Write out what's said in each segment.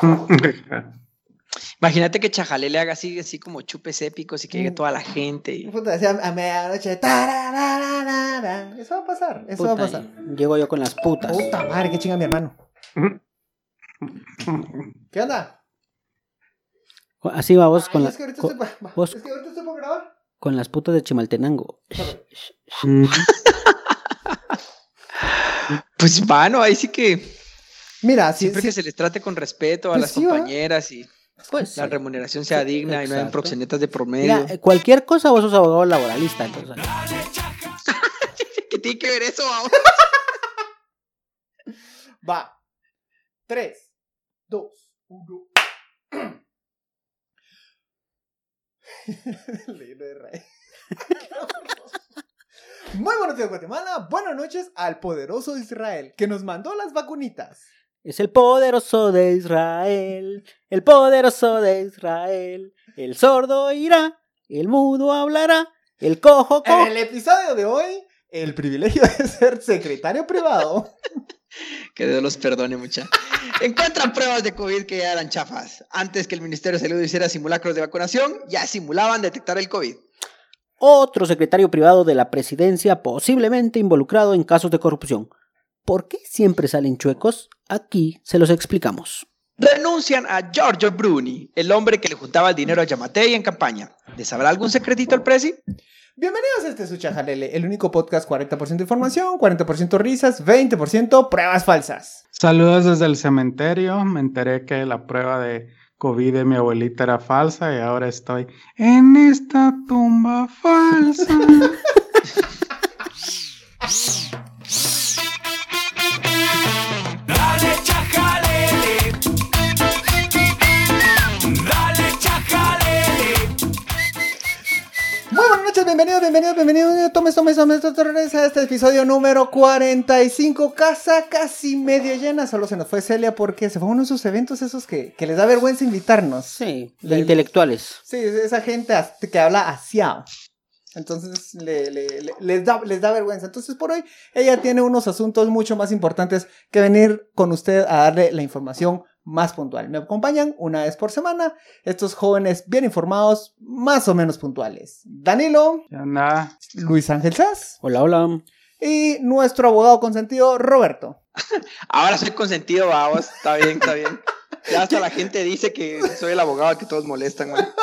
Imagínate que Chajalé le haga así, así como chupes épicos y que llegue toda la gente. y- Puta, decía a medianoche. tarararara. Eso va a pasar, eso va a pasar. Llego yo con las putas. Puta madre, qué chinga mi hermano. ¿Qué onda? Así va vos Ay, con, la- es que ahorita con, estoy, vos- es que ahorita estoy por grabar. con las putas de Chimaltenango. Pues mano, ahí sí que Mira, si, siempre si- que se les trate con respeto a Pues las compañeras y Pues la sí. remuneración sea Sí, digna y no hayan proxenetas de promedio. Mira, cualquier cosa vos sos abogado laboralista, entonces. ¿Qué tiene que ver eso? vamos? va. 3, 2, 1. Muy buenos días, Guatemala. Buenas noches al poderoso Israel que nos mandó las vacunitas. Es el poderoso de Israel, el poderoso de Israel. El sordo irá, el mudo hablará, el cojo En co- el episodio de hoy, el privilegio de ser secretario privado. Que Dios los perdone, mucha. Encuentran pruebas de COVID que ya eran chafas. Antes que el Ministerio de Salud hiciera simulacros de vacunación, ya simulaban detectar el COVID. Otro secretario privado de la presidencia posiblemente involucrado en casos de corrupción. ¿Por qué siempre salen chuecos? Aquí se los explicamos. Renuncian a Giorgio Bruni, el hombre que le juntaba el dinero a Yamatei en campaña. ¿Le sabrá algún secretito al presi? Bienvenidos a este Suchajalele, el único podcast 40% información, 40% risas, 20% pruebas falsas. Saludos desde el cementerio. Me enteré que la prueba de COVID de mi abuelita era falsa y ahora estoy en esta tumba falsa. bienvenidos, bienvenidos. Tomes, tomes, tomes, tomes a este episodio número 45. Casa casi medio llena. Solo se nos fue Celia porque se fue a uno de esos eventos esos que, que les da vergüenza invitarnos. Sí, de Le- intelectuales. Sí, esa gente que habla asiao. Entonces le- le- le- les, da, les da vergüenza. Entonces por hoy ella tiene unos asuntos mucho más importantes que venir con usted a darle la información más puntual. Me acompañan una vez por semana estos jóvenes bien informados, más o menos puntuales. Danilo, ¿Qué onda? Luis Ángel Sass Hola, hola. y nuestro abogado consentido Roberto. Ahora soy consentido, vamos. Está bien, está bien. Ya hasta la gente dice que soy el abogado que todos molestan, güey.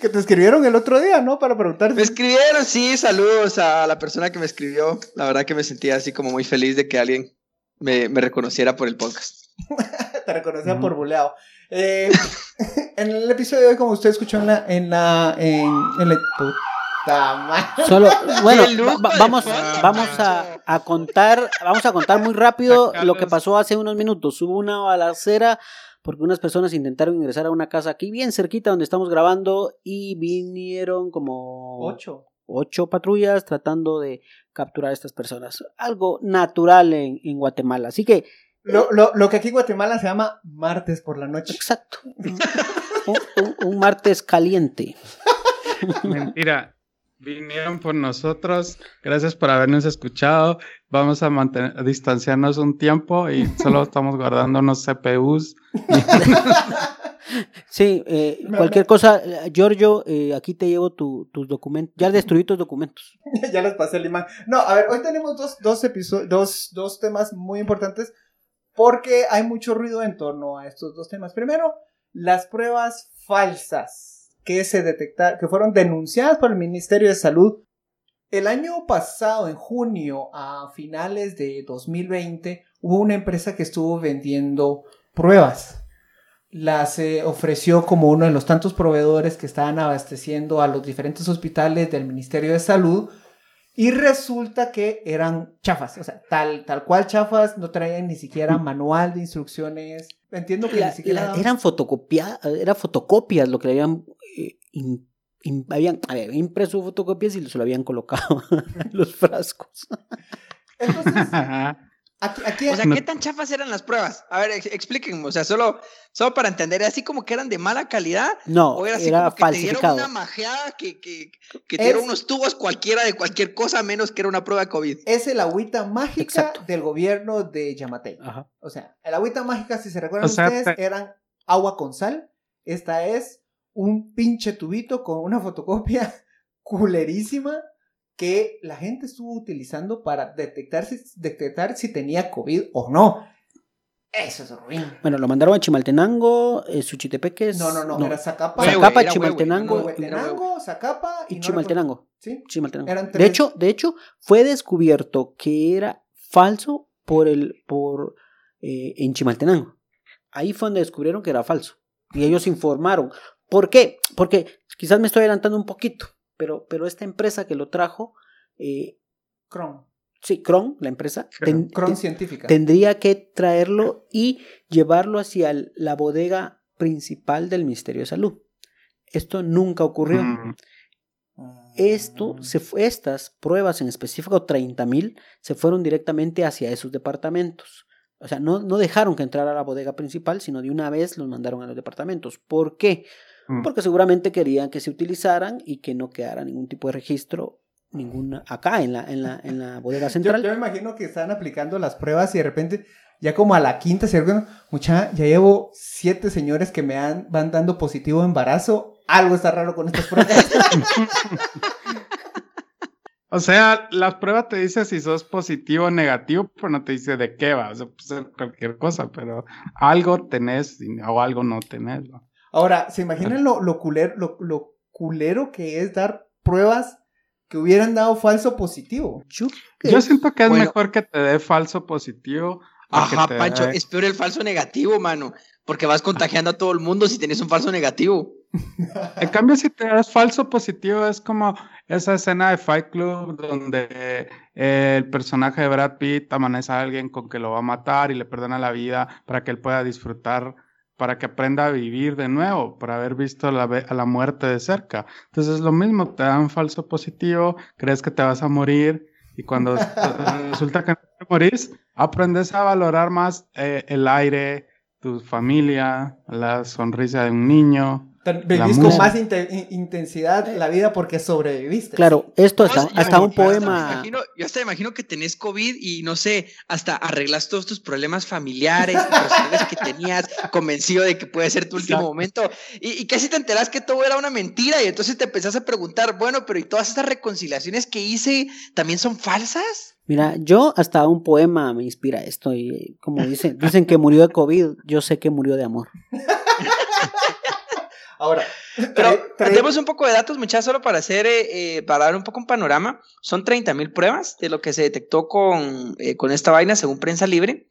Que te escribieron el otro día, ¿no? Para preguntar Me escribieron, sí, saludos a la persona que me escribió. La verdad que me sentía así como muy feliz de que alguien me, me reconociera por el podcast. te reconocía por buleado. Eh, en el episodio de hoy, como usted escuchó en la. En la. En, en la puta madre. Solo, bueno, va- vamos, vamos a, a contar, vamos a contar muy rápido lo que pasó hace unos minutos. Hubo una balacera porque unas personas intentaron ingresar a una casa aquí bien cerquita donde estamos grabando y vinieron como Ocho. ocho patrullas tratando de capturar a estas personas. Algo natural en, en Guatemala. Así que, Lo, lo, lo que aquí en Guatemala se llama martes por la noche. exacto. un, un- un martes caliente. Mentira. Vinieron por nosotros. Gracias por habernos escuchado. Vamos a mantener, a distanciarnos un tiempo y solo estamos guardando unos CPUs. Sí, eh, cualquier cosa, eh, Giorgio, eh, aquí te llevo tu- tus documentos. Ya destruí tus documentos. ya les pasé el imán. No, a ver, hoy tenemos dos, dos, episodios, dos, dos temas muy importantes porque hay mucho ruido en torno a estos dos temas. Primero, las pruebas falsas que se detectaron, que fueron denunciadas por el Ministerio de Salud. El año pasado, en junio, a finales de 2020, hubo una empresa que estuvo vendiendo pruebas. Las eh, ofreció como uno de los tantos proveedores que estaban abasteciendo a los diferentes hospitales del Ministerio de Salud. Y resulta que eran chafas, o sea, tal, tal cual chafas, no traían ni siquiera manual de instrucciones. Entiendo que La- ni siquiera. la- eran fotocopia, eran fotocopias lo que le habían, eh, habían impreso fotocopias y se lo habían colocado en los frascos. Entonces, Aquí, aquí O sea. ¿qué tan chafas eran las pruebas? A ver, ex- explíquenme, o sea, solo, solo para entender, ¿así como que eran de mala calidad? No, ¿O era así era como que te dieron una majeada que, que, que te dieron unos tubos cualquiera de cualquier cosa menos que era una prueba de COVID? es el agüita mágica Exacto. del gobierno de Yamatei. Ajá. O sea, el agüita mágica, si se recuerdan O sea, ustedes, te- eran agua con sal. Esta es un pinche tubito con una fotocopia culerísima que la gente estuvo utilizando para detectar si, detectar si tenía COVID o no. Eso es ruin. Bueno, lo mandaron a Chimaltenango, eh, Suchitepeques. No, no, no, era Zacapa. Zacapa, era Chimaltenango Huehuetenango, Zacapa y, y no Chimaltenango. recuerdo- ¿Sí? Chimaltenango. Eran De tres. hecho, de hecho, fue descubierto que era falso por el, por eh, en Chimaltenango. Ahí fue donde descubrieron que era falso. Y ellos informaron. ¿Por qué? Porque quizás me estoy adelantando un poquito, pero, pero esta empresa que lo trajo, eh, Cron. sí, Cron, la empresa, ten- Cron ten- científica. tendría que traerlo y llevarlo hacia el- la bodega principal del Ministerio de Salud. Esto nunca ocurrió. Mm, Esto se estas pruebas en específico, 30 mil, se fueron directamente hacia esos departamentos. O sea, no, no dejaron que entrara a la bodega principal, sino de una vez los mandaron a los departamentos. ¿Por qué? Mm. Porque seguramente querían que se utilizaran y que no quedara ningún tipo de registro, ninguna, acá en la, en la, en la bodega central. yo me imagino que están aplicando las pruebas y de repente, ya como a la quinta, se mucha, ya llevo siete señores que me han, van dando positivo embarazo. Algo está raro con estas pruebas. O sea, la prueba te dice si sos positivo o negativo, pero no te dice de qué va. O sea, puede ser cualquier cosa, pero algo tenés o algo no tenés. ¿no? Ahora, ¿se imaginan lo, lo, culero, lo, lo culero que es dar pruebas que hubieran dado falso positivo? Yo, siento que es Bueno. mejor que te dé falso positivo. Ajá, te Pancho, dé- es peor el falso negativo, mano. Porque vas contagiando a todo el mundo si tenés un falso negativo. En cambio, si te das falso positivo, es como esa escena de Fight Club donde eh, el personaje de Brad Pitt amanece a alguien con que lo va a matar y le perdona la vida para que él pueda disfrutar, para que aprenda a vivir de nuevo, por haber visto la a la muerte de cerca. Entonces es lo mismo, te dan falso positivo, crees que te vas a morir y cuando resulta que no te morís, aprendes a valorar más eh, el aire, tu familia, la sonrisa de un niño. Vivís con más inte- in- intensidad la vida porque sobreviviste. claro, esto hasta, hasta un yo hasta me poema. imagino- yo hasta imagino que tenés COVID y no sé, hasta arreglas todos tus problemas familiares, personales que tenías, convencido de que puede ser tu último Exacto. momento. Y, y casi te enterás que todo era una mentira y entonces te empezás a preguntar, bueno, pero ¿y todas estas reconciliaciones que hice también son falsas? Mira, yo hasta un poema me inspira esto y eh, como dicen, dicen que murió de COVID, yo sé que murió de amor. Ahora, Pero tenemos un poco de datos, muchachos, solo para hacer, eh, eh, para dar un poco un panorama. Son 30 mil pruebas de lo que se detectó con, eh, con esta vaina, según prensa libre.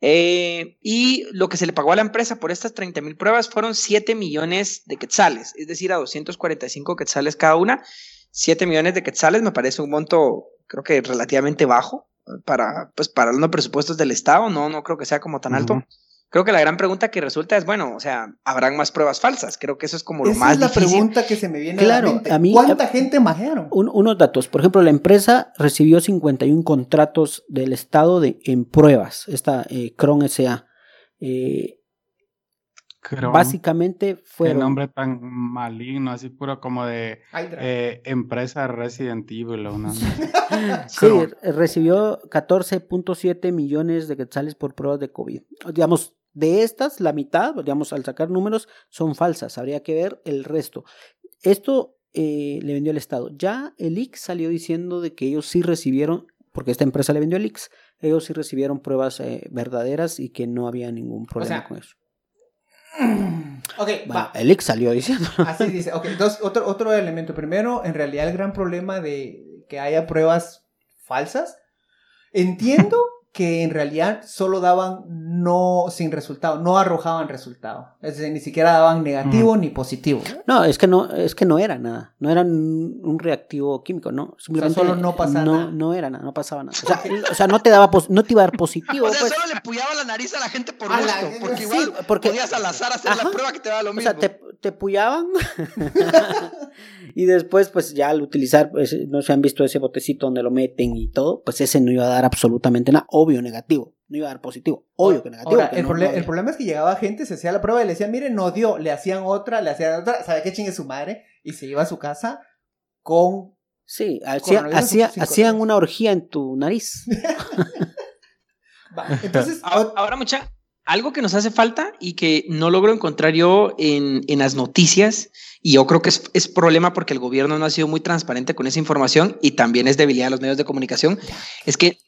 Eh, y lo que se le pagó a la empresa por estas 30 mil pruebas fueron 7 millones de quetzales, es decir, a 245 quetzales cada una. 7 millones de quetzales me parece un monto, creo que relativamente bajo para, pues, para los presupuestos del Estado. No, no creo que sea como tan alto. Creo que la gran pregunta que resulta es, bueno, o sea, ¿habrán más pruebas falsas? Creo que eso es como lo esa más es la difícil. pregunta que se me viene Claro, a la mente. a mí- ¿Cuánta gente majearon? Un- unos datos, por ejemplo, la empresa recibió 51 contratos del Estado de, en pruebas, esta eh, Cron SA. Eh, Creo, básicamente Qué fueron... nombre tan maligno, así puro como de eh, empresa Resident Evil o una- Sí, recibió 14.7 millones de quetzales por pruebas de COVID. Digamos, de estas, la mitad, digamos, al sacar números, son falsas. Habría que ver el resto. Esto eh, le vendió el Estado. Ya el IX salió diciendo de que ellos sí recibieron, porque esta empresa le vendió el IX, ellos sí recibieron pruebas eh, verdaderas y que no había ningún problema sea, con eso. ok, Bueno, va. el IX salió diciendo. Así dice. Ok, dos, otro, otro elemento. Primero, en realidad el gran problema de que haya pruebas falsas. Entiendo que en realidad solo daban no sin resultado, no arrojaban resultado. Es decir, ni siquiera daban negativo ni positivo. No, es que no, es que no era nada. No era un, reactivo químico, no. Simplemente solo no pasaba no, nada. No era nada, no pasaba nada. O sea, o sea, no te daba pos- no te iba a dar positivo. O sea, pues. solo le puyaba la nariz a la gente por la- gusto, porque sí, igual porque- podías al azar hacer Ajá. la prueba que te da lo O mismo. sea, te, te puyaban y después, pues ya al utilizar, pues, no se han visto ese botecito donde lo meten y todo, pues ese no iba a dar absolutamente nada, obvio negativo, no iba a dar positivo, obvio que negativo. Ahora, que el, no- prole- no el había. problema es que llegaba gente, se hacía la prueba y le decían, miren, no dio, le hacían otra, le hacían otra, ¿sabe qué chingue su madre? Y se iba a su casa con... Sí, hacía- hacían una orgía en tu nariz. Va, Entonces, Ahora, ahora, mucha, algo que nos hace falta y que no logro encontrar yo en, en las noticias, y yo creo que es, es problema porque el gobierno no ha sido muy transparente con esa información y también es debilidad de los medios de comunicación, es que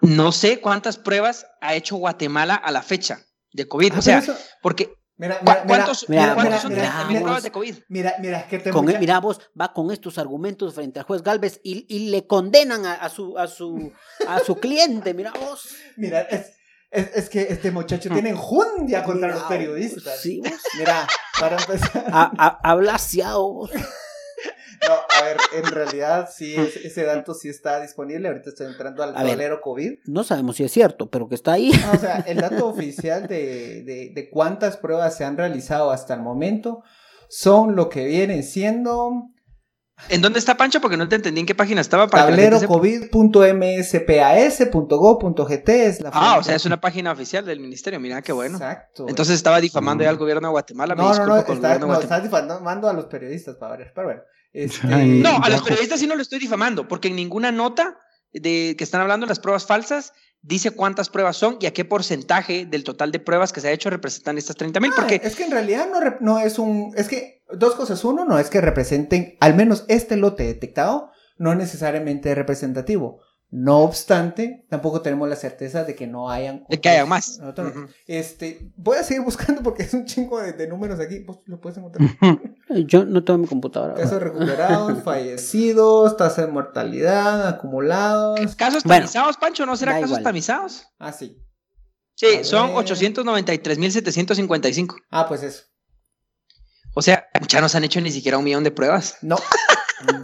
no sé cuántas pruebas ha hecho Guatemala a la fecha de COVID. Ah, o sea, eso- porque mira, ¿cu- mira, mira, ¿cuántos, mira, cuántos mira, son mira, 30.000 mira, pruebas de COVID? mira, mira, que te Con, mucha- mira vos, va con estos argumentos frente al juez Galvez y, y le condenan a, a su, a, su, a su cliente, mira vos. Mira, es, es, es que este muchacho tiene enjundia contra Mira los periodistas. Sí, vos. Mira, para empezar. Ha, ha- ha. No, a ver, en realidad sí, es- ese dato sí está disponible. Ahorita estoy entrando al tablero COVID. No sabemos si es cierto, pero que está ahí. Ah, o sea, el dato oficial de, de, de cuántas pruebas se han realizado hasta el momento son lo que vienen siendo ¿En dónde está Pancho? Porque no te entendí en qué página estaba. Tablerocovid.mspas.go.gt es la Ah, o sea, es una página oficial del ministerio. Mira qué bueno. Exacto. Entonces estaba difamando ya al gobierno de Guatemala. Me no, no, no, está, no, estás difamando a los periodistas para ver, pero bueno. Este, Ay, No, a los periodistas sí no lo estoy difamando, porque en ninguna nota de que están hablando de las pruebas falsas dice cuántas pruebas son y a qué porcentaje del total de pruebas que se ha hecho representan estas 30 mil. Ah, Porque es que en realidad no, no es un. Es que dos cosas. Uno, no es que representen, al menos este lote detectado, no necesariamente es representativo. No obstante, tampoco tenemos la certeza de que no hayan. De que hayan más. Este, voy a seguir buscando porque es un chingo de, de números aquí. Vos lo puedes encontrar. Yo no tengo mi computadora. Casos recuperados, fallecidos, tasa de mortalidad, acumulados. casos Bueno, tamizados, Pancho, ¿no será casos igual. tamizados? Ah, sí. Sí, A son ver. 893.755. Ah, pues eso. O sea, ya no se han hecho ni siquiera un millón de pruebas. No.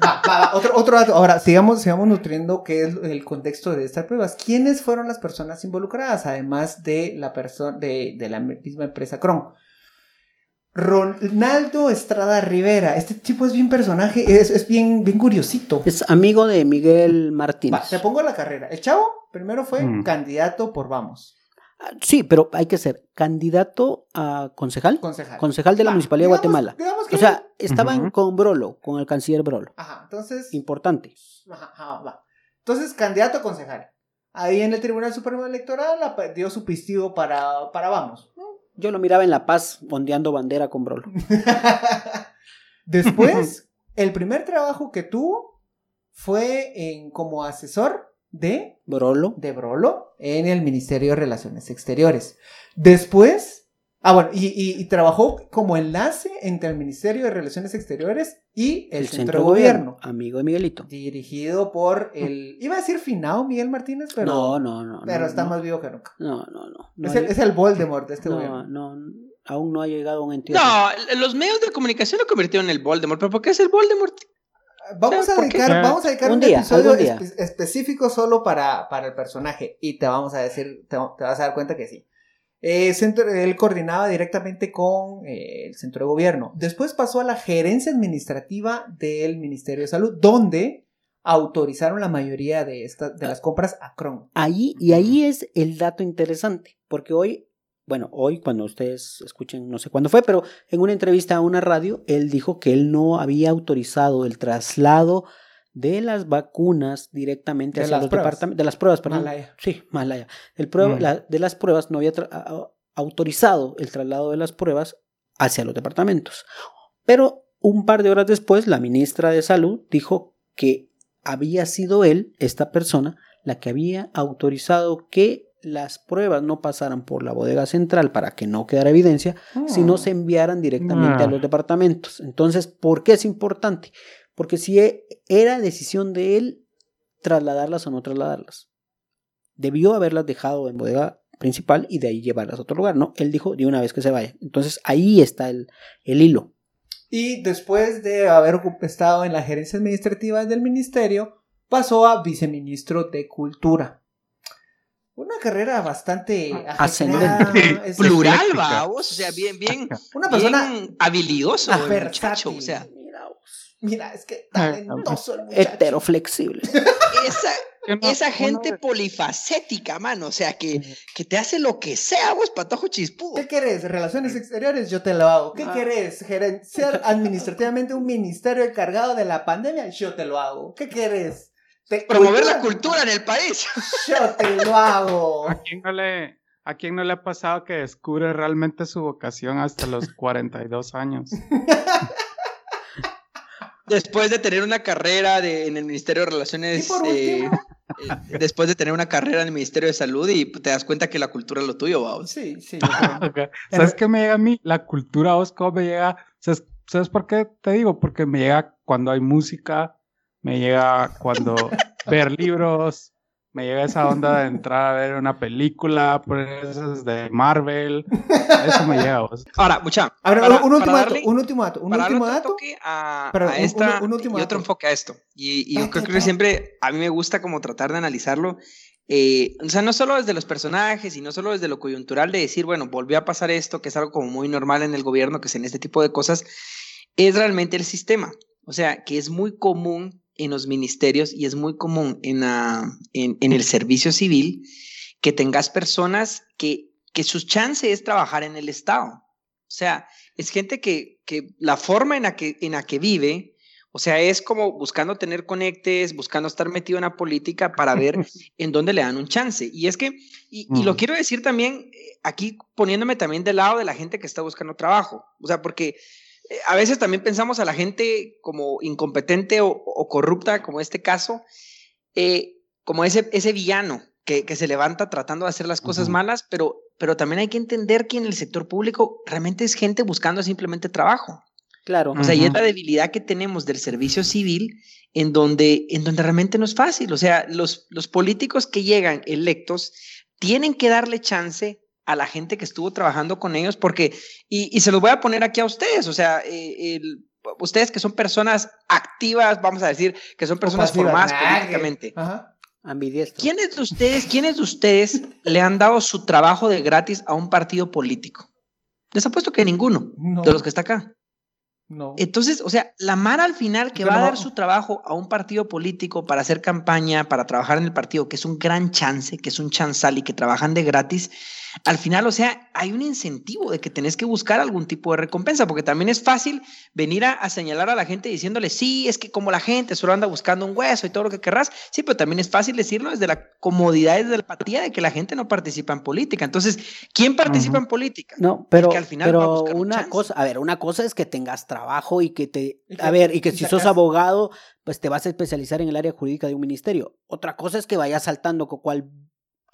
Va, va, va, Otro, otro dato. Ahora, sigamos, sigamos nutriendo qué es el contexto de estas pruebas. ¿Quiénes fueron las personas involucradas? Además de la persona de, de la misma empresa Cron. Ronaldo Estrada Rivera. Este tipo es bien personaje, es, es bien, bien curiosito. Es amigo de Miguel Va, Martínez. te pongo la carrera. El chavo primero fue Mm. candidato por Vamos, Sí, pero hay que ser candidato a concejal. concejal. Concejal de la Municipalidad de Guatemala. digamos que- O sea, estaban Ujú. con Brolo, con el canciller Brolo. Ajá, entonces. Importante. Ajá, ajá, va. Entonces, candidato a concejal. Ahí en el Tribunal Supremo Electoral dio su pistigo para, para Vamos. Yo lo miraba en La Paz ondeando bandera con Brolo. Después, el primer trabajo que tuvo fue en, como asesor de, Brolo. de Brolo en el Ministerio de Relaciones Exteriores. Después, ah, bueno, y, y- y trabajó como enlace entre el Ministerio de Relaciones Exteriores y el, Centro, de Gobierno. Amigo de Miguelito. Dirigido por el. Iba a decir finado Miguel Martínez, pero. no, no, no. pero no, está no. más vivo que nunca. No, no, no. no es, el, hay- es el Voldemort de este no, gobierno. no, aún no ha llegado a un entierro. No, los medios de comunicación lo convirtieron en el Voldemort. ¿Pero por qué es el Voldemort? Vamos a dedicar, vamos a dedicar Un un, día, episodio algún día. espe- específico solo para, para el personaje. Y te vamos a decir, te, te vas a dar cuenta que sí. Eh, centro- él coordinaba directamente con eh, el centro de gobierno. Después pasó a la gerencia administrativa del Ministerio de Salud, donde autorizaron la mayoría de, estas de las compras a Cron. Ahí, y ahí es el dato interesante, porque hoy, bueno, hoy cuando ustedes escuchen, no sé cuándo fue, pero en una entrevista a una radio, él dijo que él no había autorizado el traslado de las vacunas directamente De hacia los departamentos, de las pruebas, perdón. Malaya. Sí, Malaya. El prueba, Mm. la- de las pruebas no había autorizado el traslado de las pruebas hacia los departamentos. Pero un par de horas después, la ministra de Salud dijo que había sido él, esta persona, la que había autorizado que las pruebas no pasaran por la bodega central para que no quedara evidencia, sino se enviaran directamente a Ah. los departamentos. Entonces, ¿por qué es importante? Porque si e- era decisión de él trasladarlas o no trasladarlas. Debió haberlas dejado en bodega principal y de ahí llevarlas a otro lugar, ¿no? Él dijo de una vez que se vaya. Entonces ahí está el, el hilo. Y después de haber estado en la gerencia administrativa del ministerio, pasó a viceministro de Cultura. Una carrera bastante Ascendente. es- Plural, vamos. O sea, bien, bien, Una persona bien Ah, versátil. muchacho. O sea, Mira vos. Mira, es que talentoso el muchacho. Heteroflexible. Esa, no- esa gente polifacética, mano. O sea, que, que te hace lo que sea, vos, patojo chispudo. ¿Qué querés? ¿Relaciones exteriores? Yo te lo hago. ¿Qué Ah. querés? Geren- ¿Ser administrativamente un ministerio encargado de la pandemia? Yo te lo hago. ¿Qué querés? Te- Promover la cultura en el país. Yo te lo hago. ¿A quién no le, a quién no le ha pasado que descubre realmente su vocación hasta los 42 años? Después de tener una carrera de, en el Ministerio de Relaciones. Y por eh, eh, después de tener una carrera en el Ministerio de Salud y te das cuenta que la cultura es lo tuyo, vamos. Sí, sí. ¿Sabes qué me llega a mí? La cultura, vos, me llega. ¿Sabes, ¿Sabes por qué te digo? Porque me llega cuando hay música, me llega cuando ver libros, me llega esa onda de entrar a ver una película, por esas de Marvel. Eso me llega, vos. Ahora, mucha. A ver, para- un, último para dato, un último dato, un para darle último otro dato. toque a, esta un- un último y otro dato. enfoque a esto. Y, y yo creo que siempre a mí me gusta como tratar de analizarlo. eh, o sea, no solo desde los personajes y no solo desde lo coyuntural de decir, bueno, volvió a pasar esto, que es algo como muy normal en el gobierno, que es en este tipo de cosas, es realmente el sistema. O sea, que es muy común en los ministerios y es muy común en, la- en, en el servicio civil que tengas personas que, que su chance es trabajar en el Estado. O sea, es gente que, que la forma en la que, en la que vive, o sea, es como buscando tener conectes, buscando estar metido en la política para ver en dónde le dan un chance. Y es que, y, y lo Mm. quiero decir también, eh, aquí poniéndome también del lado de la gente que está buscando trabajo. O sea, porque a veces también pensamos a la gente como incompetente o, o corrupta, como este caso, eh, como ese, ese villano que, que se levanta tratando de hacer las cosas malas, pero, pero también hay que entender que en el sector público realmente es gente buscando simplemente trabajo. Claro. O sea, y es la debilidad que tenemos del servicio civil en donde, en donde realmente no es fácil. O sea, los, los políticos que llegan electos tienen que darle chance a la gente que estuvo trabajando con ellos porque, y, y se los voy a poner aquí a ustedes, o sea, eh, el- ustedes que son personas activas, vamos a decir, que son personas formadas Nah, que- políticamente. Ajá. Ambidiestro. ¿Quiénes de ustedes, quiénes de ustedes le han dado su trabajo de gratis a un partido político? Les apuesto que ninguno No. de los que está acá. No. Entonces, o sea, la Mara al final que va a dar su trabajo a un partido político para hacer campaña, para trabajar en el partido, que es un gran chance, que es un chanzal y que trabajan de gratis, al final, o sea, hay un incentivo de que tenés que buscar algún tipo de recompensa, porque también es fácil venir a, a señalar a la gente diciéndole, sí, es que como la gente solo anda buscando un hueso y todo lo que querrás, sí, pero también es fácil decirlo desde la comodidad, desde la apatía de que la gente no participa en política. Entonces, ¿quién participa en política? No, pero, que al final pero una cosa, a ver, una cosa es que tengas trabajo y que te, Y que- a ver, y que y si sos abogado, pues te vas a especializar en el área jurídica de un ministerio. Otra cosa es que vayas saltando con cual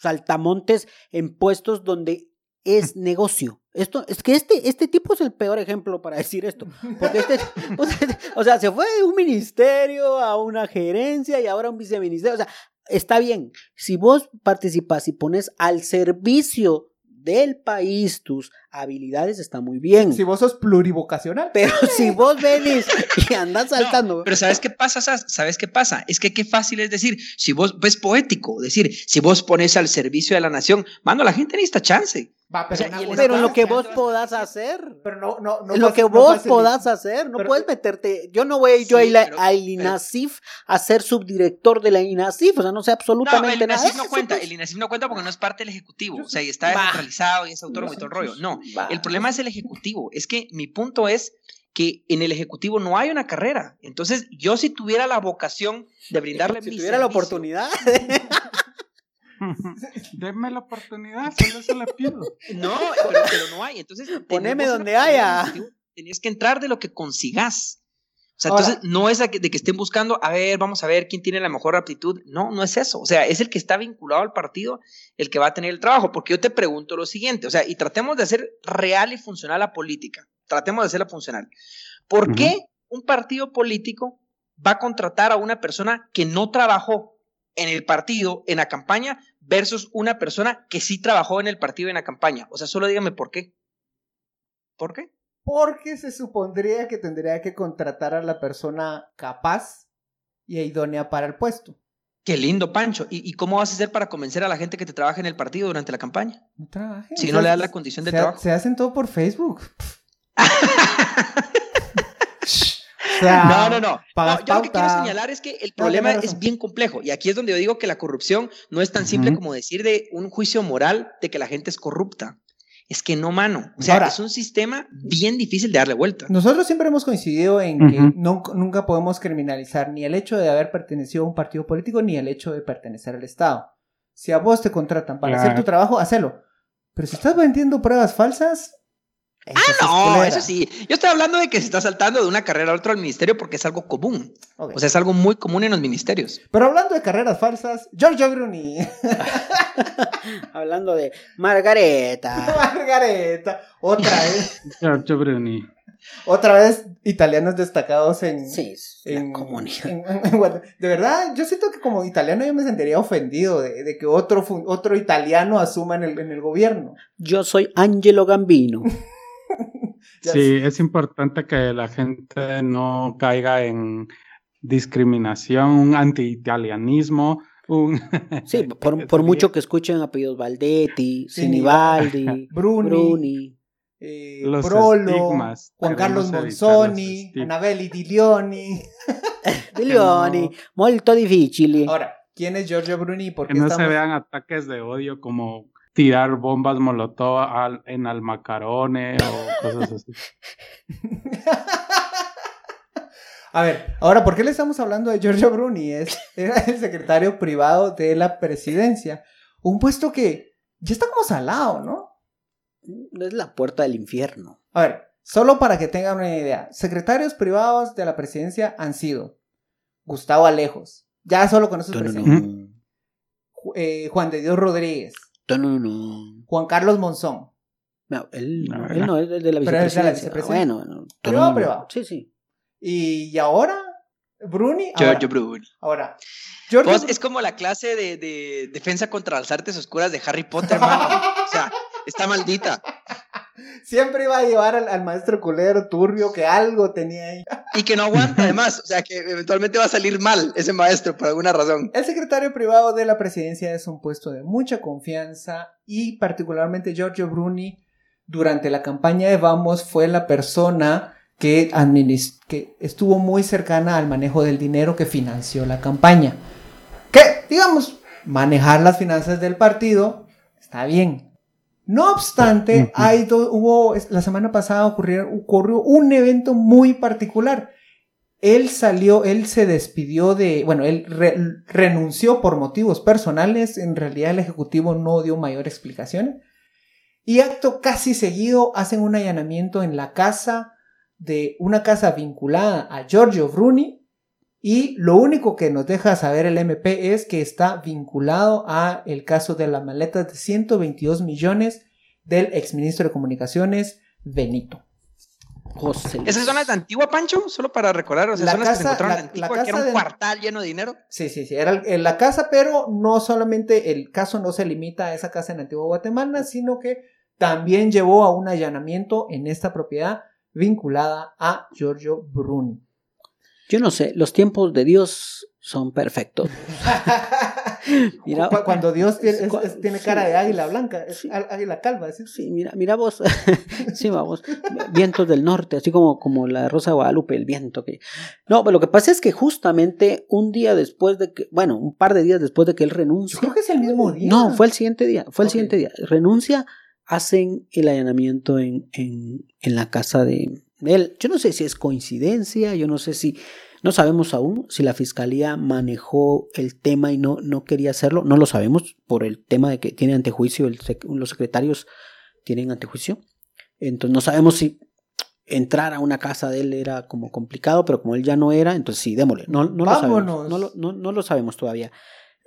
saltamontes en puestos donde es negocio. Esto, es que este, este tipo es el peor ejemplo para decir esto. Porque este, o sea, se fue de un ministerio a una gerencia y ahora un viceministerio. O sea, está bien. Si vos participas y pones al servicio del país tus habilidades, está muy bien. Si vos sos plurivocacional. Pero si vos venís y andas saltando. Pero ¿sabes qué pasa? Sas? ¿Sabes qué pasa? Es que qué fácil es decir, si vos, es poético, decir, si vos pones al servicio de la nación, mano, la gente necesita chance. Va, pero, O sea, una- el una pero lo que vos podás hacer. Pero no, no, no. lo fácil- que no vos fácil- podás hacer, no Pero- puedes meterte. Yo no voy a ir yo Sí, a ir a- pero- al INASIF a ser subdirector de la INASIF, o sea, no sé No, absolutamente el nada. INASIF no cuenta, el INASIF no cuenta porque no es parte del Ejecutivo, Yo- o sea, y está Va. descentralizado y es autónomo y todo el rollo. No, Va. el problema es el Ejecutivo, es que mi punto es que en el Ejecutivo no hay una carrera. Entonces, yo si tuviera la vocación de brindarle Si mi tuviera la servicio- oportunidad. Denme la oportunidad, solo se la pido. No, pero, pero no hay. Entonces, Poneme donde haya. Tenías que entrar de lo que consigas. O sea, Ahora- entonces no es de que, estén buscando, a ver, vamos a ver quién tiene la mejor aptitud. No, no es eso. O sea, es el que está vinculado al partido el que va a tener el trabajo. Porque yo te pregunto lo siguiente, o sea, y tratemos de hacer real y funcional la política. Tratemos de hacerla funcional. ¿Por qué un partido político va a contratar a una persona que no trabajó en el partido, en la campaña, versus una persona que sí trabajó en el partido y en la campaña? O sea, solo dígame por qué. ¿Por qué? Porque se supondría que tendría que contratar a la persona capaz y idónea para el puesto. Qué lindo, Pancho. ¿Y, y cómo vas a hacer para convencer a la gente que te trabaja en el partido durante la campaña? No trabaje. Si O no le das la condición de se, trabajo. se hacen todo por Facebook. sea, No, no, no. No, yo lo que quiero señalar es que el No, problema tienes es bien complejo. Y aquí es donde yo digo que la corrupción no es tan simple como decir de un juicio moral de que la gente es corrupta. Es que no, mano. O sea, Ahora- es un sistema bien difícil de darle vuelta. Nosotros siempre hemos coincidido en que nunca, podemos criminalizar ni el hecho de haber pertenecido a un partido político ni el hecho de pertenecer al Estado. Si a vos te contratan para hacer tu trabajo, hacelo. Pero si estás vendiendo pruebas falsas. Eso Ah, No, culera. eso sí. Yo estoy hablando de que se está saltando de una carrera a otra al ministerio porque es algo común. O sea, es algo muy común en los ministerios. Pero hablando de carreras falsas, Giorgio Bruni, Hablando de Margareta. Margareta, otra vez, Giorgio Bruni. otra vez italianos destacados en, Sí, en- comunidad. en- en Guatemala. de verdad, yo siento que como italiano yo me sentiría ofendido de, de que otro, otro italiano asuma en el, en el gobierno. Yo soy Angelo Gambino. Sí, es importante que la gente no caiga en discriminación, un anti-italianismo, un... Sí, por, por mucho que escuchen apellidos Valdetti, Sinibaldi, Bruni, Bruni. eh, Los Brolo, estigmas, Juan Carlos Monzoni. Anabelli Di Leoni. Dilioni, molto difficili. Ahora, ¿quién es Giorgio Bruni? y ¿Por que no estamos... se vean ataques de odio como tirar bombas molotov al- en Almacarone o cosas así. A ver, ahora, ¿por qué le estamos hablando de Giorgio Bruni? Es, era el secretario privado de la presidencia. Un puesto que ya está como salado, ¿no? Es la puerta del infierno. A ver, solo para que tengan una idea. Secretarios privados de la presidencia han sido Gustavo Alejos. Ya solo con esos Ju- eh, Juan de Dios Rodríguez. Juan Carlos Monzón. No, él, No, él no es el de la Pero es de la vicepresidencia. vicepresidencia. Bueno, no, Privado, tonunun. privado. Sí, sí. Y, ahora, Bruni. Giorgio Bruni. ahora, Giorgio Vos, Bru- es como la clase de, de defensa contra las artes oscuras de Harry Potter, mano. O sea, está maldita. siempre iba a llevar al, al maestro culero turbio que algo tenía ahí. Y que no aguanta, además. O sea, que eventualmente va a salir mal ese maestro por alguna razón. El secretario privado de la presidencia es un puesto de mucha confianza y particularmente Giorgio Bruni durante la campaña de Vamos fue la persona que, que estuvo muy cercana al manejo del dinero que financió la campaña. Que, digamos, manejar las finanzas del partido está bien. No obstante, hay hubo, la semana pasada ocurrió, ocurrió un evento muy particular. Él salió, él se despidió de, bueno, él re- renunció por motivos personales, en realidad el Ejecutivo no dio mayor explicación. Y acto casi seguido hacen un allanamiento en la casa de una casa vinculada a Giorgio Bruni y lo único que nos deja saber el MP es que está vinculado a el caso de las maletas de 122 millones del exministro de Comunicaciones Benito. José Luis. ¿Esa zona es antigua, Pancho? Solo para recordar. O sea, La zonas que se casa- encontraron la- en la Antigua, que era casa un cuartal lleno de dinero. Sí, sí, sí, era en la casa, pero no solamente el caso no se limita a esa casa en Antigua Guatemala, sino que también llevó a un allanamiento en esta propiedad vinculada a Giorgio Bruni. Yo no sé, los tiempos de Dios son perfectos. Mira- Cu- Cuando Dios tiene, es- Cu- es- tiene sí. cara de águila blanca, es Sí. á- águila calva, ¿sí? Sí, mira, mira vos. sí, vamos. Vientos del norte, así como, como la Rosa de Guadalupe, el viento que. No, pero lo que pasa es que justamente un día después de que, bueno, un par de días después de que él Yo renuncia. creo que es el mismo día. No, fue el siguiente día, fue el siguiente día. Renuncia, hacen el allanamiento en, en, en la casa de él. Yo no sé si es coincidencia, yo no sé si, no sabemos aún si la fiscalía manejó el tema y no, no quería hacerlo, no lo sabemos por el tema de que tiene antejuicio, el los secretarios tienen antejuicio. Entonces no sabemos si entrar a una casa de él era como complicado, pero como él ya no era, entonces sí, démosle. No, no lo sabemos. No lo, no- no lo sabemos todavía.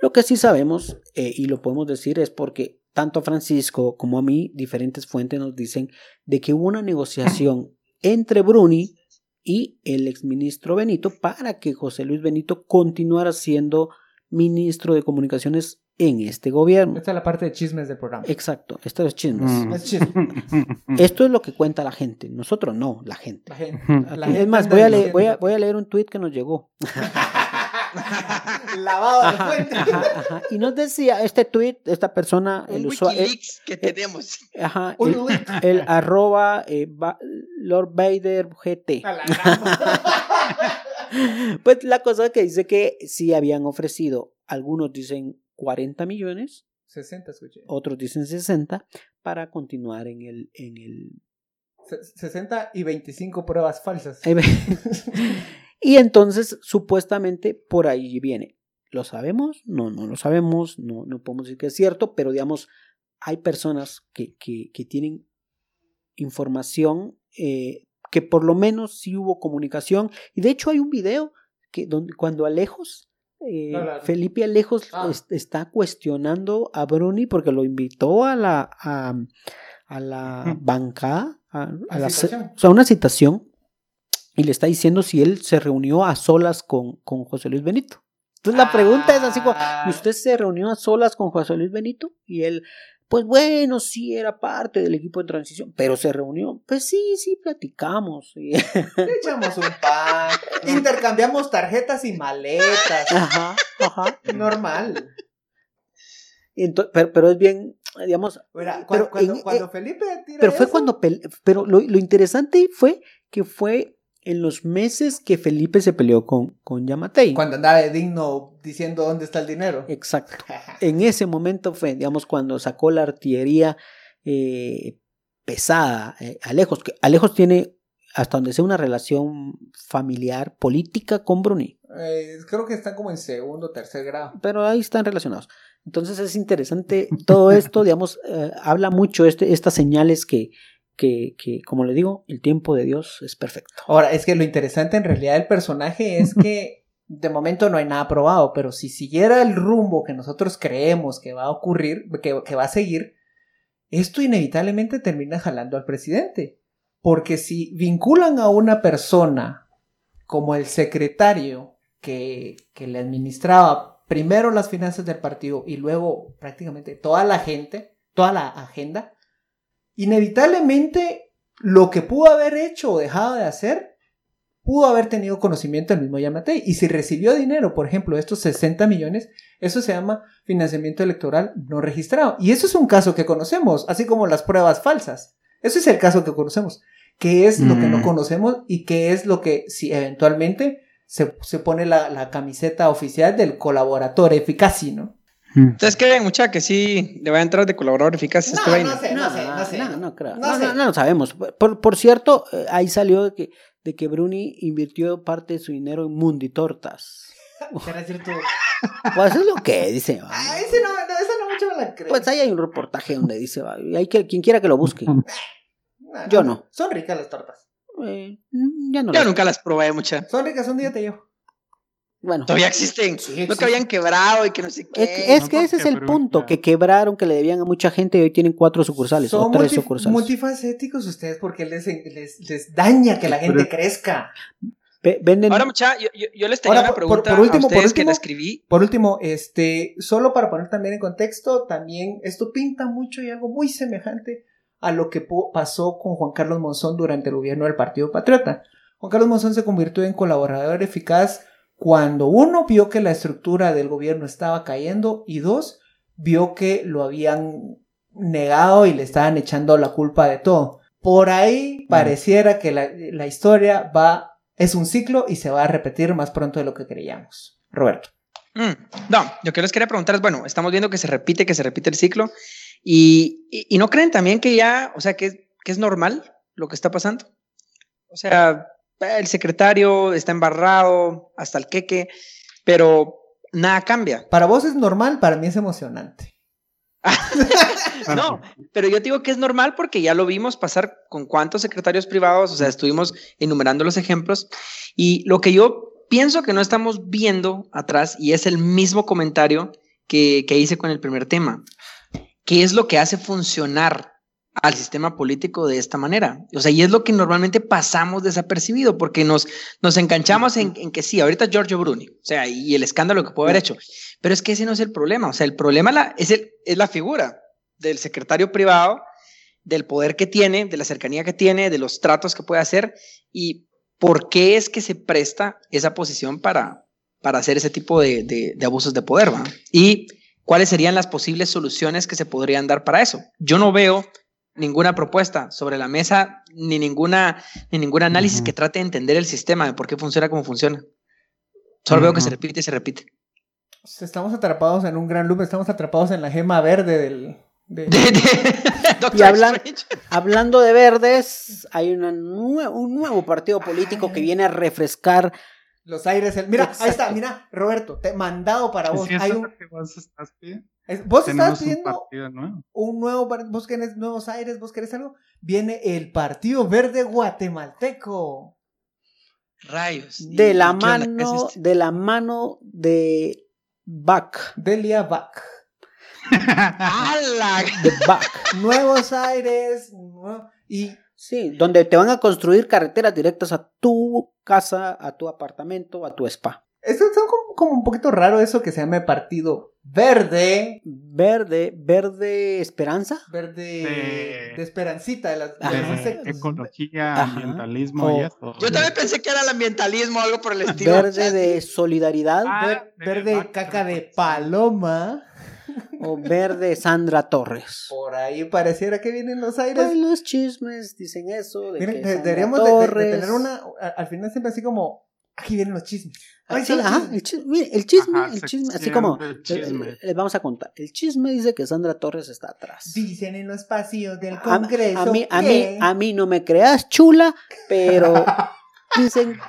Lo que sí sabemos, eh, y lo podemos decir, es porque tanto a Francisco como a mí, diferentes fuentes nos dicen de que hubo una negociación entre Bruni y el exministro Benito para que José Luis Benito continuara siendo ministro de comunicaciones en este gobierno. Esta es la parte de chismes del programa. Exacto, esto es chismes. Mm. Es. Esto es lo que cuenta la gente, nosotros no, la gente. La gente, la es gente más, voy a, leer, diciendo- voy, a, voy a leer un tuit que nos llegó. Lavado de Ajá, fuente. ajá, ajá. Y nos decía este tuit, esta persona, el Un usuario, Wikileaks que tenemos. ajá, Un el, el arroba eh, Ba- Lord Vader GT. A la gama. Pues la cosa que dice que sí habían ofrecido, algunos dicen 40 millones, 60 escuché. otros dicen 60, para continuar en el... En el... Se- 60 y 25 pruebas falsas. Y entonces, supuestamente, por ahí viene. ¿Lo sabemos? No, no lo sabemos, no, no podemos decir que es cierto, pero digamos, hay personas que, que, que tienen información eh, que por lo menos sí hubo comunicación. Y de hecho hay un video que donde, cuando Alejos, eh, No, Felipe Alejos Ah. es- está cuestionando a Bruni porque lo invitó a la, a, a la bancada, a, una citación, y le está diciendo si él se reunió a solas con, con José Luis Benito. Entonces la pregunta es así como, Ah. ¿y usted se reunió a solas con José Luis Benito? Y él, pues bueno, sí era parte del equipo de transición, pero se reunió. Pues sí, sí, platicamos. Le echamos un pan. Intercambiamos tarjetas y maletas. Ajá, ajá. Normal. Pero, pero es bien, digamos, Mira, Pero cuando, en- cuando eh, Felipe tira pero fue cuando, pero lo, lo interesante fue que fue en los meses que Felipe se peleó con, con Yamatei. Cuando andaba de digno diciendo dónde está el dinero. Exacto. En ese momento fue, digamos, cuando sacó la artillería eh, pesada. eh, Alejos, que Alejos tiene, hasta donde sea, una relación familiar, política con Bruni. Eh, creo que están como en segundo tercer grado. Pero ahí están relacionados. Entonces es interesante todo esto, digamos, habla mucho este, estas señales que, que, que, como le digo, el tiempo de Dios es perfecto. Ahora, es que lo interesante en realidad del personaje es que de momento no hay nada probado, pero si siguiera el rumbo que nosotros creemos que va a ocurrir, que, que va a seguir, esto inevitablemente termina jalando al presidente. Porque si vinculan a una persona como el secretario que, que le administraba primero las finanzas del partido y luego prácticamente toda la gente, toda la agenda, inevitablemente lo que pudo haber hecho o dejado de hacer, pudo haber tenido conocimiento del mismo Yamatei. Y si recibió dinero, por ejemplo, estos 60 millones, eso se llama financiamiento electoral no registrado. Y eso es un caso que conocemos, así como las pruebas falsas. Eso es el caso que conocemos. ¿Qué es lo que no Mm. conocemos y qué es lo que, si eventualmente se, se pone la, la camiseta oficial del colaborador eficaz, ¿no? ¿Ustedes creen, mucha, que sí le va a entrar de colaborador eficaz a este vaina? sé, no sé, no sé. No, no creo. No No, sé. no, no lo sabemos. Por, por cierto, eh, ahí salió de que, de que Bruni invirtió parte de su dinero en Mundi Tortas. ¿Será cierto? Pues es lo que dice. Ah, ese no, no, esa no mucho me la creo. Pues ahí hay un reportaje donde dice, va, y hay que, quien quiera que lo busque. No, yo no. Son ricas las tortas. Eh, ya no Yo lo- nunca las probé, mucha. Son ricas, un día te llevo. Bueno, Todavía existen. Sí, No que habían quebrado y que no sé qué. es que, es no que ese es el punto, que quebraron, que le debían a mucha gente y hoy tienen cuatro sucursales o Son tres multi- sucursales. multifacéticos ustedes porque les, les, les daña que la Pero- gente crezca. Ve- venden Ahora, mucha, yo, yo, yo les tenía Ahora, una por- por- pregunta por último, a ustedes por que último. la escribí. Por último, este, solo para poner también en contexto, también esto pinta mucho y algo muy semejante a lo que pasó con Juan Carlos Monzón durante el gobierno del Partido Patriota. Juan Carlos Monzón se convirtió en colaborador eficaz cuando uno vio que la estructura del gobierno estaba cayendo y dos, vio que lo habían negado y le estaban echando la culpa de todo. Por ahí pareciera que la, la historia va, es un ciclo y se va a repetir más pronto de lo que creíamos. Roberto. Mm, no, yo que les quería preguntar es, bueno, estamos viendo que se repite, que se repite el ciclo. Y, y, y no creen también que ya, o sea, que, que es normal lo que está pasando. O sea, el secretario está embarrado hasta el queque, pero nada cambia. Para vos es normal, para mí es emocionante. No, pero yo te digo que es normal porque ya lo vimos pasar con cuántos secretarios privados, o sea, estuvimos enumerando los ejemplos y lo que yo pienso que no estamos viendo atrás y es el mismo comentario que, que hice con el primer tema, ¿qué es lo que hace funcionar al sistema político de esta manera? O sea, y es lo que normalmente pasamos desapercibido porque nos, nos enganchamos en, en que sí, ahorita Giorgio Bruni, o sea, y el escándalo que puede haber hecho, pero es que ese no es el problema, o sea, el problema la, es, el, es la figura del secretario privado, del poder que tiene, de la cercanía que tiene, de los tratos que puede hacer y por qué es que se presta esa posición para, para hacer ese tipo de, de, abusos de poder, ¿va? Y cuáles serían las posibles soluciones que se podrían dar para eso. Yo no veo ninguna propuesta sobre la mesa, ni ninguna, ni ningún análisis que trate de entender el sistema, de por qué funciona como funciona. Solo veo que se repite y se repite. Estamos atrapados en un gran loop, estamos atrapados en la gema verde del... de- De- de- Doctor Y hablan-. Hablando de verdes, hay una nue- un nuevo partido político que viene a refrescar. Los aires, el- mira, ahí está, mira, Roberto, te mandado para vos. Hay es un- lo que vos estás pidiendo. Es- vos Tenemos estás un pidiendo partido nuevo. un nuevo, par- vos querés nuevos aires, vos querés algo. Viene el Partido Verde Guatemalteco. Rayos. ¿Y De la mano, de la mano de Bach. Delia Bach. ¡Hala! De Bach. Nuevos aires. Y Sí, donde te van a construir carreteras directas a tu casa, a tu apartamento, a tu spa. Esto es como, como un poquito raro eso que se llame Partido Verde. Verde, verde esperanza. Verde De- de esperancita de las, de De ecología, Ajá. ambientalismo O- y eso. Yo también pensé que era el ambientalismo o algo por el estilo. Verde O sea, de solidaridad. Ah, Ver- de verde vaca, caca de paloma. O verde Sandra Torres. Por ahí pareciera que vienen los aires. Ay, los chismes dicen eso. De Miren, que de- deberíamos de- de, de tener una. Al final siempre así como. Aquí vienen los chismes. Ah, sí, ajá, el chisme, mire, el chisme, Ajá, el chisme, así como chisme. les vamos a contar. El chisme dice que Sandra Torres está atrás. Dicen en los pasillos del A, Congreso. a mí, a mí, a mí no me creas chula, pero dicen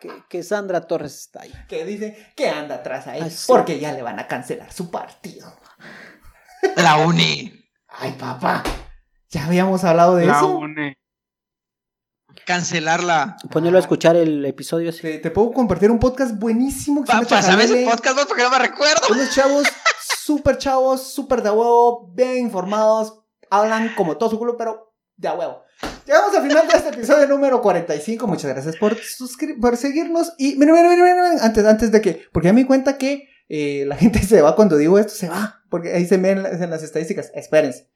que, que Sandra Torres está ahí. Que dicen que anda atrás ahí. Ah, sí. Porque ya le van a cancelar su partido. La uni. Ay, papá. Ya habíamos hablado de La eso. UNE. Cancelarla. Ponerlo a escuchar el episodio. sí. Te, te puedo compartir un podcast buenísimo que se Pa, llama pásame ese Chajalele. podcast vos porque no me recuerdo. Unos chavos súper chavos, súper de huevo, bien informados, hablan como todo su culo, pero de huevo. Llegamos al final de este episodio número 45. Muchas gracias por, por seguirnos. Y miren, miren, miren, miren, antes, antes de que, porque ya me di cuenta que eh, la gente se va cuando digo esto, se va, porque ahí se ven las- en las estadísticas. Espérense.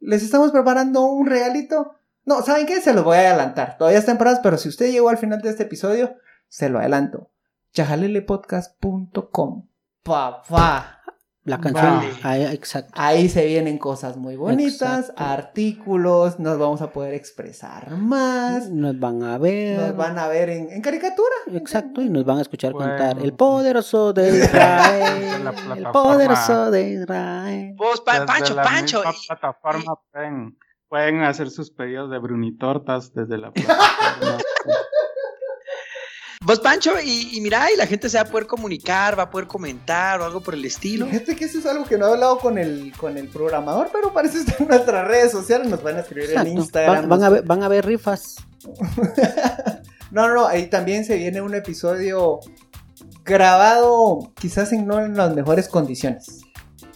Les estamos preparando un regalito. No, ¿saben qué? Se los voy a adelantar. Todavía está en pero si usted llegó al final de este episodio, se lo adelanto. chajalelepodcast.com. Papá. La canción. Vale. ahí, exacto. Ahí se vienen cosas muy bonitas, Exacto. artículos, nos vamos a poder expresar más, Nos van a ver. nos van a ver en, en caricatura. Exacto, y nos van a escuchar Bueno. cantar El poderoso de Israel. El poderoso de Israel. Vos, Pa- Desde Pancho, la Pancho. misma y- plataforma pueden, hacer sus pedidos de brunitortas desde la plataforma. Vos, Pancho, y, y mira, y la gente se va a poder comunicar, va a poder comentar o algo por el estilo. Fíjate que eso es algo que no he hablado con el, con el programador, pero parece estar en nuestras redes sociales, nos van a escribir en. Instagram. Van, van a ver, van a ver rifas. No, no, no, ahí también se viene un episodio grabado quizás en no en las mejores condiciones.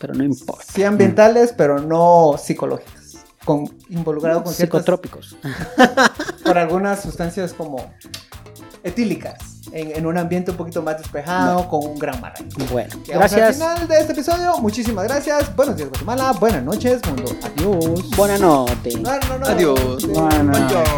Pero no importa. Sí ambientales, pero no psicológicas con, involucrado con ciertos... Psicotrópicos. con algunas sustancias como etílicas. En, un ambiente un poquito más despejado, con un gran marraín. Bueno, gracias. Al final de este episodio, muchísimas gracias. Buenos días, Guatemala. Buenas noches, mundo. Adiós. Buenas noches. No, no, Adiós. Buenas noches.